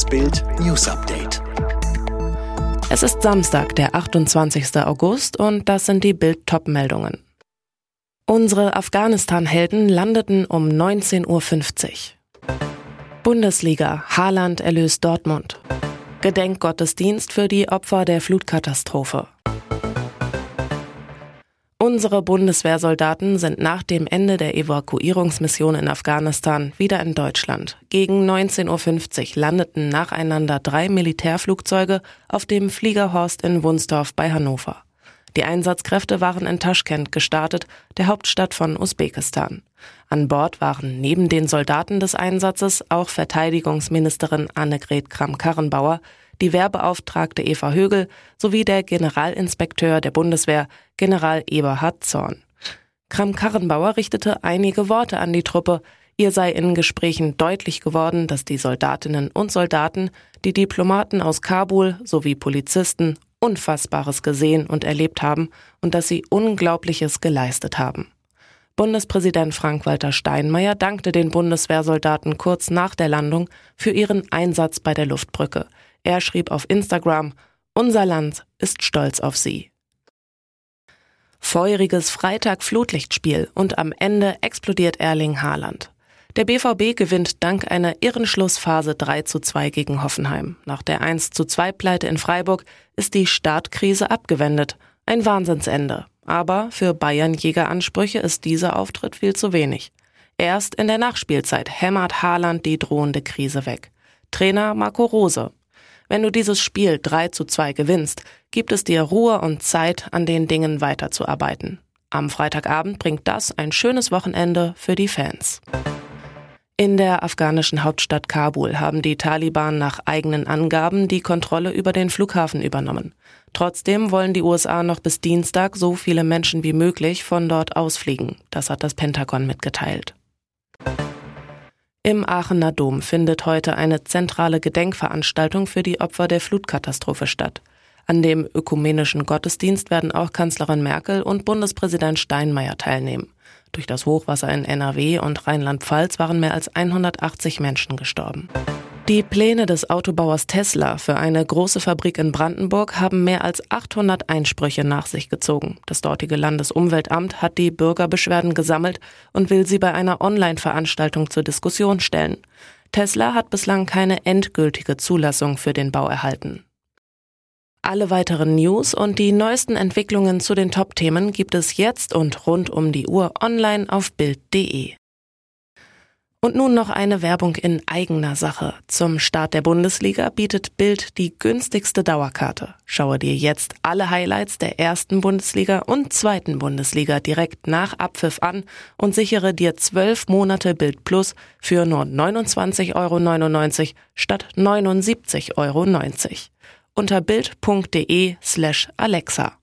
Das Bild News Update. Es ist Samstag, der 28. August und das sind die Bild top meldungen Unsere Afghanistan-Helden landeten um 19.50 Uhr. Bundesliga, Haaland erlöst Dortmund. Gedenkgottesdienst für die Opfer der Flutkatastrophe. Unsere Bundeswehrsoldaten sind nach dem Ende der Evakuierungsmission in Afghanistan wieder in Deutschland. Gegen 19.50 Uhr landeten nacheinander drei Militärflugzeuge auf dem Fliegerhorst in Wunsdorf bei Hannover. Die Einsatzkräfte waren in Taschkent gestartet, der Hauptstadt von Usbekistan. An Bord waren neben den Soldaten des Einsatzes auch Verteidigungsministerin Annegret Kramp-Karrenbauer, die Wehrbeauftragte Eva Högel sowie der Generalinspekteur der Bundeswehr, General Eberhard Zorn. Kram-Karrenbauer richtete einige Worte an die Truppe. Ihr sei in Gesprächen deutlich geworden, dass die Soldatinnen und Soldaten, die Diplomaten aus Kabul sowie Polizisten Unfassbares gesehen und erlebt haben und dass sie Unglaubliches geleistet haben. Bundespräsident Frank-Walter Steinmeier dankte den Bundeswehrsoldaten kurz nach der Landung für ihren Einsatz bei der Luftbrücke. Er schrieb auf Instagram, unser Land ist stolz auf Sie. Feuriges Freitag-Flutlichtspiel und am Ende explodiert Erling Haaland. Der BVB gewinnt dank einer irren Schlussphase 3 zu 2 gegen Hoffenheim. Nach der 1 zu 2 Pleite in Freiburg ist die Startkrise abgewendet. Ein Wahnsinnsende. Aber für Bayern-Jägeransprüche ist dieser Auftritt viel zu wenig. Erst in der Nachspielzeit hämmert Haaland die drohende Krise weg. Trainer Marco Rose. Wenn du dieses Spiel 3 zu 2 gewinnst, gibt es dir Ruhe und Zeit, an den Dingen weiterzuarbeiten. Am Freitagabend bringt das ein schönes Wochenende für die Fans. In der afghanischen Hauptstadt Kabul haben die Taliban nach eigenen Angaben die Kontrolle über den Flughafen übernommen. Trotzdem wollen die USA noch bis Dienstag so viele Menschen wie möglich von dort ausfliegen. Das hat das Pentagon mitgeteilt. Im Aachener Dom findet heute eine zentrale Gedenkveranstaltung für die Opfer der Flutkatastrophe statt. An dem ökumenischen Gottesdienst werden auch Kanzlerin Merkel und Bundespräsident Steinmeier teilnehmen. Durch das Hochwasser in NRW und Rheinland-Pfalz waren mehr als 180 Menschen gestorben. Die Pläne des Autobauers Tesla für eine große Fabrik in Brandenburg haben mehr als 800 Einsprüche nach sich gezogen. Das dortige Landesumweltamt hat die Bürgerbeschwerden gesammelt und will sie bei einer Online-Veranstaltung zur Diskussion stellen. Tesla hat bislang keine endgültige Zulassung für den Bau erhalten. Alle weiteren News und die neuesten Entwicklungen zu den Top-Themen gibt es jetzt und rund um die Uhr online auf Bild.de. Und nun noch eine Werbung in eigener Sache. Zum Start der Bundesliga bietet Bild die günstigste Dauerkarte. Schaue dir jetzt alle Highlights der ersten Bundesliga und zweiten Bundesliga direkt nach Abpfiff an und sichere dir zwölf Monate Bild Plus für nur 29,99 Euro statt 79,90 Euro unter bild.de slash Alexa.